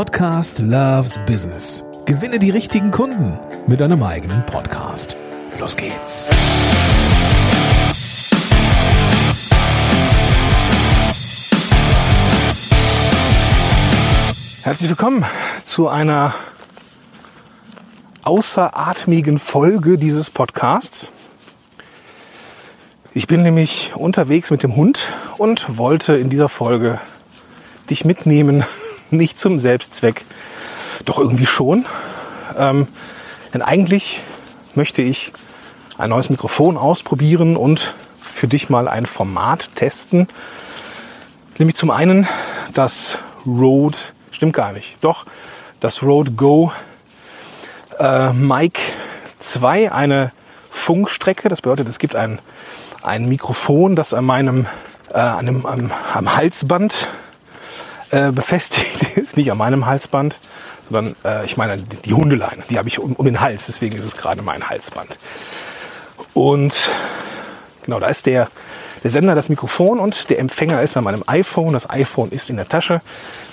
Podcast Loves Business. Gewinne die richtigen Kunden mit deinem eigenen Podcast. Los geht's. Herzlich willkommen zu einer außeratmigen Folge dieses Podcasts. Ich bin nämlich unterwegs mit dem Hund und wollte in dieser Folge dich mitnehmen, nicht zum Selbstzweck, doch irgendwie schon. Ähm, denn eigentlich möchte ich ein neues Mikrofon ausprobieren und für dich mal ein Format testen. Nämlich zum einen das Rode, stimmt gar nicht, doch das Rode Go äh, Mic 2, eine Funkstrecke. Das bedeutet, es gibt ein ein Mikrofon, das an meinem äh, an dem, am, am Halsband äh, befestigt ist, nicht an meinem Halsband, sondern äh, ich meine die, die Hundeleine, die habe ich um, um den Hals, deswegen ist es gerade mein Halsband. Und genau, da ist der, der Sender, das Mikrofon und der Empfänger ist an meinem iPhone. Das iPhone ist in der Tasche.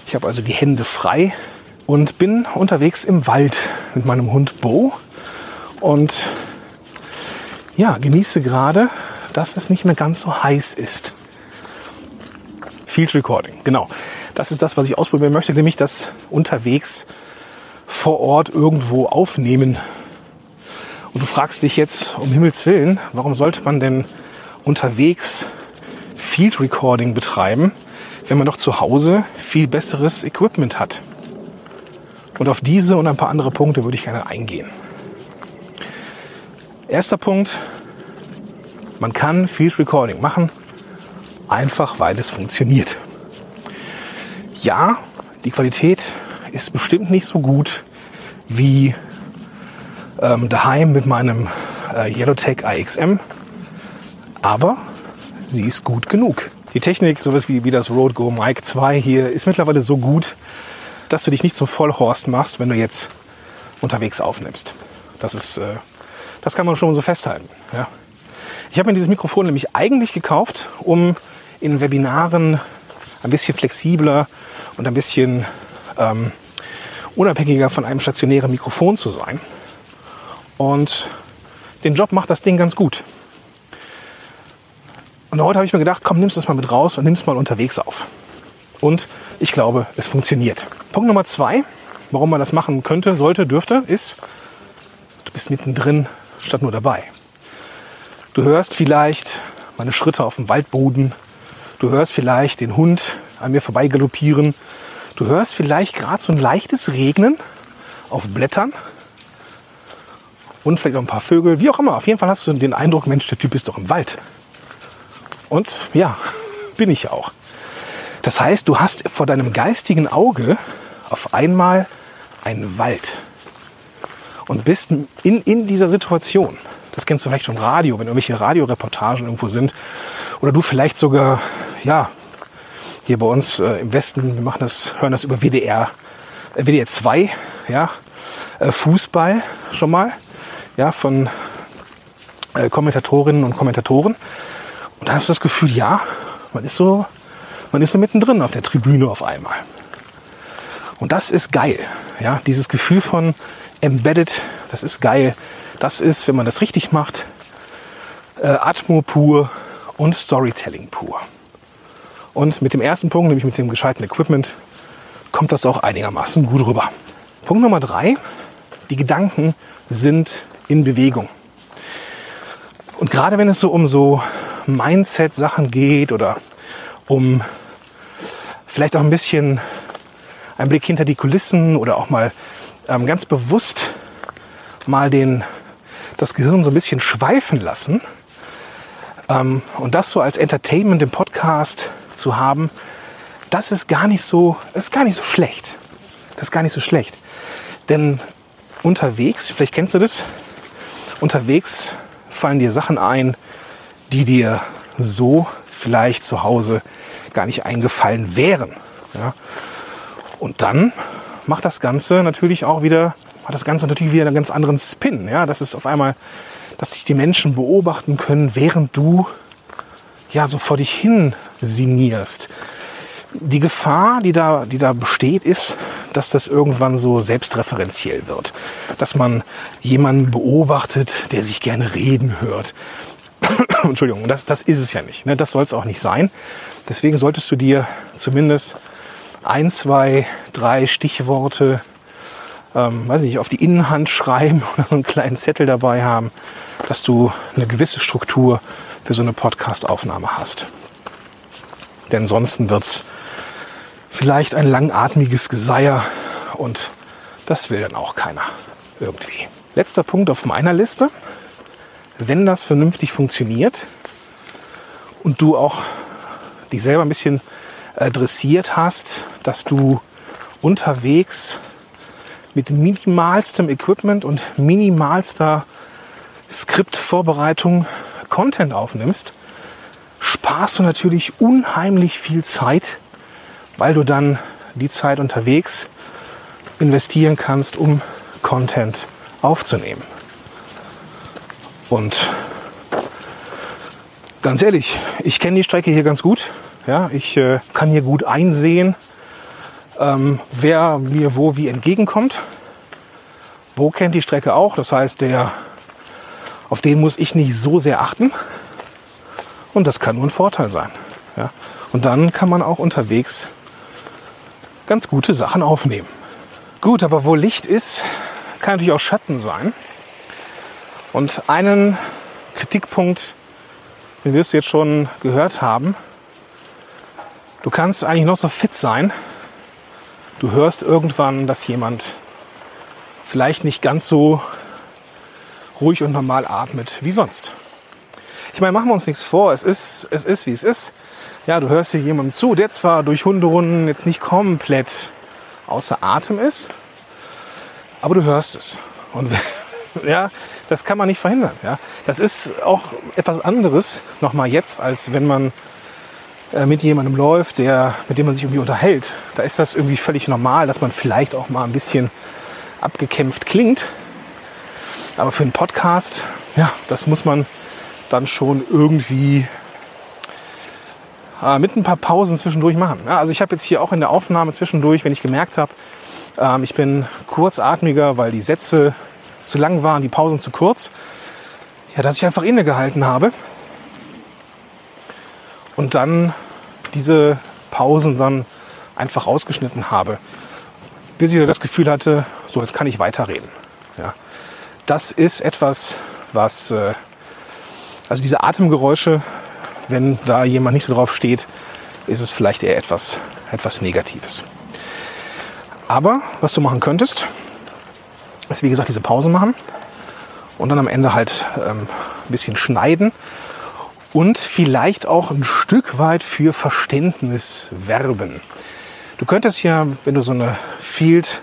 Ich habe also die Hände frei und bin unterwegs im Wald mit meinem Hund Bo und ja, genieße gerade dass es nicht mehr ganz so heiß ist. Field Recording, genau. Das ist das, was ich ausprobieren möchte, nämlich das unterwegs vor Ort irgendwo aufnehmen. Und du fragst dich jetzt, um Himmels Willen, warum sollte man denn unterwegs Field Recording betreiben, wenn man doch zu Hause viel besseres Equipment hat? Und auf diese und ein paar andere Punkte würde ich gerne eingehen. Erster Punkt, man kann Field Recording machen, einfach weil es funktioniert. Ja, die Qualität ist bestimmt nicht so gut wie ähm, daheim mit meinem äh, Yellowtech AXM, aber sie ist gut genug. Die Technik, sowas wie, wie das Rode Go Mic 2 hier, ist mittlerweile so gut, dass du dich nicht zum Vollhorst machst, wenn du jetzt unterwegs aufnimmst. Das ist, äh, das kann man schon so festhalten. Ja. Ich habe mir dieses Mikrofon nämlich eigentlich gekauft, um in Webinaren ein bisschen flexibler und ein bisschen ähm, unabhängiger von einem stationären Mikrofon zu sein. Und den Job macht das Ding ganz gut. Und heute habe ich mir gedacht, komm, nimmst es mal mit raus und nimmst mal unterwegs auf. Und ich glaube, es funktioniert. Punkt Nummer zwei, warum man das machen könnte, sollte, dürfte, ist, du bist mittendrin statt nur dabei. Du hörst vielleicht meine Schritte auf dem Waldboden. Du hörst vielleicht den Hund an mir vorbei galoppieren. Du hörst vielleicht gerade so ein leichtes Regnen auf Blättern. Und vielleicht auch ein paar Vögel. Wie auch immer. Auf jeden Fall hast du den Eindruck, Mensch, der Typ ist doch im Wald. Und ja, bin ich auch. Das heißt, du hast vor deinem geistigen Auge auf einmal einen Wald. Und bist in, in dieser Situation. Das kennst du vielleicht schon Radio, wenn irgendwelche Radioreportagen irgendwo sind. Oder du vielleicht sogar, ja, hier bei uns äh, im Westen, wir machen das, hören das über WDR, äh, WDR 2, ja, äh, Fußball schon mal, ja, von äh, Kommentatorinnen und Kommentatoren. Und da hast du das Gefühl, ja, man ist so, man ist so mittendrin auf der Tribüne auf einmal. Und das ist geil, ja, dieses Gefühl von embedded, das ist geil. Das ist, wenn man das richtig macht, äh, Atmo pur und Storytelling pur. Und mit dem ersten Punkt, nämlich mit dem gescheiten Equipment, kommt das auch einigermaßen gut rüber. Punkt Nummer drei, die Gedanken sind in Bewegung. Und gerade wenn es so um so Mindset-Sachen geht oder um vielleicht auch ein bisschen ein Blick hinter die Kulissen oder auch mal ähm, ganz bewusst mal den das Gehirn so ein bisschen schweifen lassen. Ähm, und das so als Entertainment im Podcast zu haben, das ist gar nicht so, ist gar nicht so schlecht. Das ist gar nicht so schlecht. Denn unterwegs, vielleicht kennst du das, unterwegs fallen dir Sachen ein, die dir so vielleicht zu Hause gar nicht eingefallen wären. Ja? Und dann macht das Ganze natürlich auch wieder hat das Ganze natürlich wieder einen ganz anderen Spin. Ja, das ist auf einmal, dass sich die Menschen beobachten können, während du ja so vor dich hin sinnierst. Die Gefahr, die da, die da besteht, ist, dass das irgendwann so selbstreferenziell wird. Dass man jemanden beobachtet, der sich gerne reden hört. Entschuldigung, das, das ist es ja nicht. Ne? Das soll es auch nicht sein. Deswegen solltest du dir zumindest ein, zwei, drei Stichworte, ähm, weiß nicht, auf die Innenhand schreiben oder so einen kleinen Zettel dabei haben, dass du eine gewisse Struktur für so eine Podcast-Aufnahme hast. Denn sonst wird's vielleicht ein langatmiges Geseier und das will dann auch keiner irgendwie. Letzter Punkt auf meiner Liste. Wenn das vernünftig funktioniert und du auch dich selber ein bisschen dressiert hast, dass du unterwegs mit minimalstem Equipment und minimalster Skriptvorbereitung Content aufnimmst, sparst du natürlich unheimlich viel Zeit, weil du dann die Zeit unterwegs investieren kannst, um Content aufzunehmen. Und ganz ehrlich, ich kenne die Strecke hier ganz gut. Ja, ich äh, kann hier gut einsehen, ähm, wer mir wo wie entgegenkommt. Bo kennt die Strecke auch, das heißt, der, auf den muss ich nicht so sehr achten. Und das kann nur ein Vorteil sein. Ja? Und dann kann man auch unterwegs ganz gute Sachen aufnehmen. Gut, aber wo Licht ist, kann natürlich auch Schatten sein. Und einen Kritikpunkt, den wirst du jetzt schon gehört haben. Du kannst eigentlich noch so fit sein. Du hörst irgendwann, dass jemand vielleicht nicht ganz so ruhig und normal atmet wie sonst. Ich meine, machen wir uns nichts vor. Es ist, es ist, wie es ist. Ja, du hörst hier jemandem zu, der zwar durch Hunderunden jetzt nicht komplett außer Atem ist, aber du hörst es. Und ja, das kann man nicht verhindern. Ja, das ist auch etwas anderes nochmal jetzt, als wenn man äh, mit jemandem läuft, der, mit dem man sich irgendwie unterhält. Da ist das irgendwie völlig normal, dass man vielleicht auch mal ein bisschen abgekämpft klingt. Aber für einen Podcast, ja, das muss man dann schon irgendwie äh, mit ein paar Pausen zwischendurch machen. Ja, also ich habe jetzt hier auch in der Aufnahme zwischendurch, wenn ich gemerkt habe, ähm, ich bin kurzatmiger, weil die Sätze zu lang waren, die Pausen zu kurz, ja, dass ich einfach innegehalten habe und dann diese Pausen dann einfach rausgeschnitten habe, bis ich das Gefühl hatte, so jetzt kann ich weiterreden. Ja. Das ist etwas, was, äh, also diese Atemgeräusche, wenn da jemand nicht so drauf steht, ist es vielleicht eher etwas, etwas Negatives. Aber was du machen könntest, ist wie gesagt diese Pause machen und dann am Ende halt ähm, ein bisschen schneiden und vielleicht auch ein Stück weit für Verständnis werben. Du könntest ja, wenn du so eine Field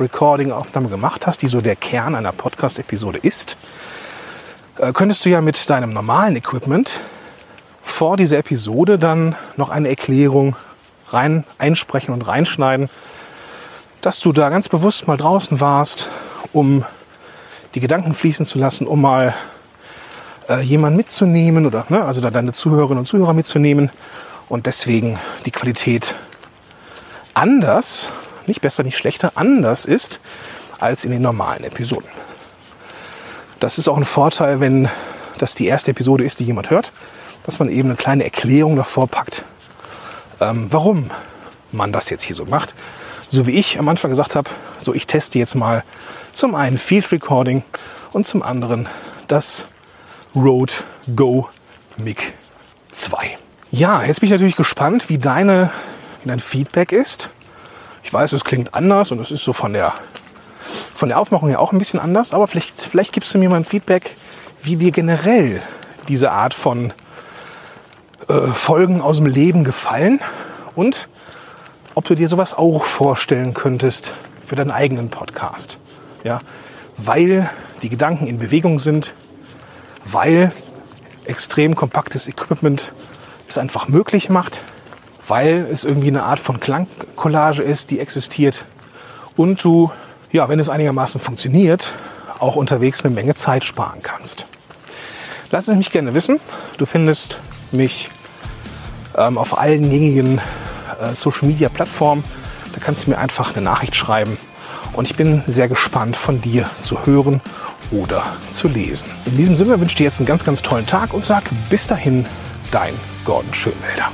Recording Aufnahme gemacht hast, die so der Kern einer Podcast Episode ist, äh, könntest du ja mit deinem normalen Equipment vor dieser Episode dann noch eine Erklärung rein einsprechen und reinschneiden, dass du da ganz bewusst mal draußen warst, um die Gedanken fließen zu lassen, um mal äh, jemanden mitzunehmen oder ne, also da deine Zuhörerinnen und Zuhörer mitzunehmen und deswegen die Qualität anders, nicht besser, nicht schlechter, anders ist als in den normalen Episoden. Das ist auch ein Vorteil, wenn das die erste Episode ist, die jemand hört, dass man eben eine kleine Erklärung davor packt, ähm, warum man das jetzt hier so macht. So wie ich am Anfang gesagt habe, so ich teste jetzt mal zum einen Field Recording und zum anderen das Rode Go Mic 2. Ja, jetzt bin ich natürlich gespannt, wie, deine, wie dein Feedback ist. Ich weiß, es klingt anders und es ist so von der, von der Aufmachung her auch ein bisschen anders, aber vielleicht, vielleicht gibst du mir mal ein Feedback, wie dir generell diese Art von äh, Folgen aus dem Leben gefallen und ob du dir sowas auch vorstellen könntest für deinen eigenen Podcast. Ja, weil die Gedanken in Bewegung sind, weil extrem kompaktes Equipment es einfach möglich macht, weil es irgendwie eine Art von Klangcollage ist, die existiert und du, ja, wenn es einigermaßen funktioniert, auch unterwegs eine Menge Zeit sparen kannst. Lass es mich gerne wissen. Du findest mich ähm, auf allen gängigen äh, Social Media Plattformen. Da kannst du mir einfach eine Nachricht schreiben. Und ich bin sehr gespannt von dir zu hören oder zu lesen. In diesem Sinne wünsche ich dir jetzt einen ganz, ganz tollen Tag und sag bis dahin, dein Gordon Schönwälder.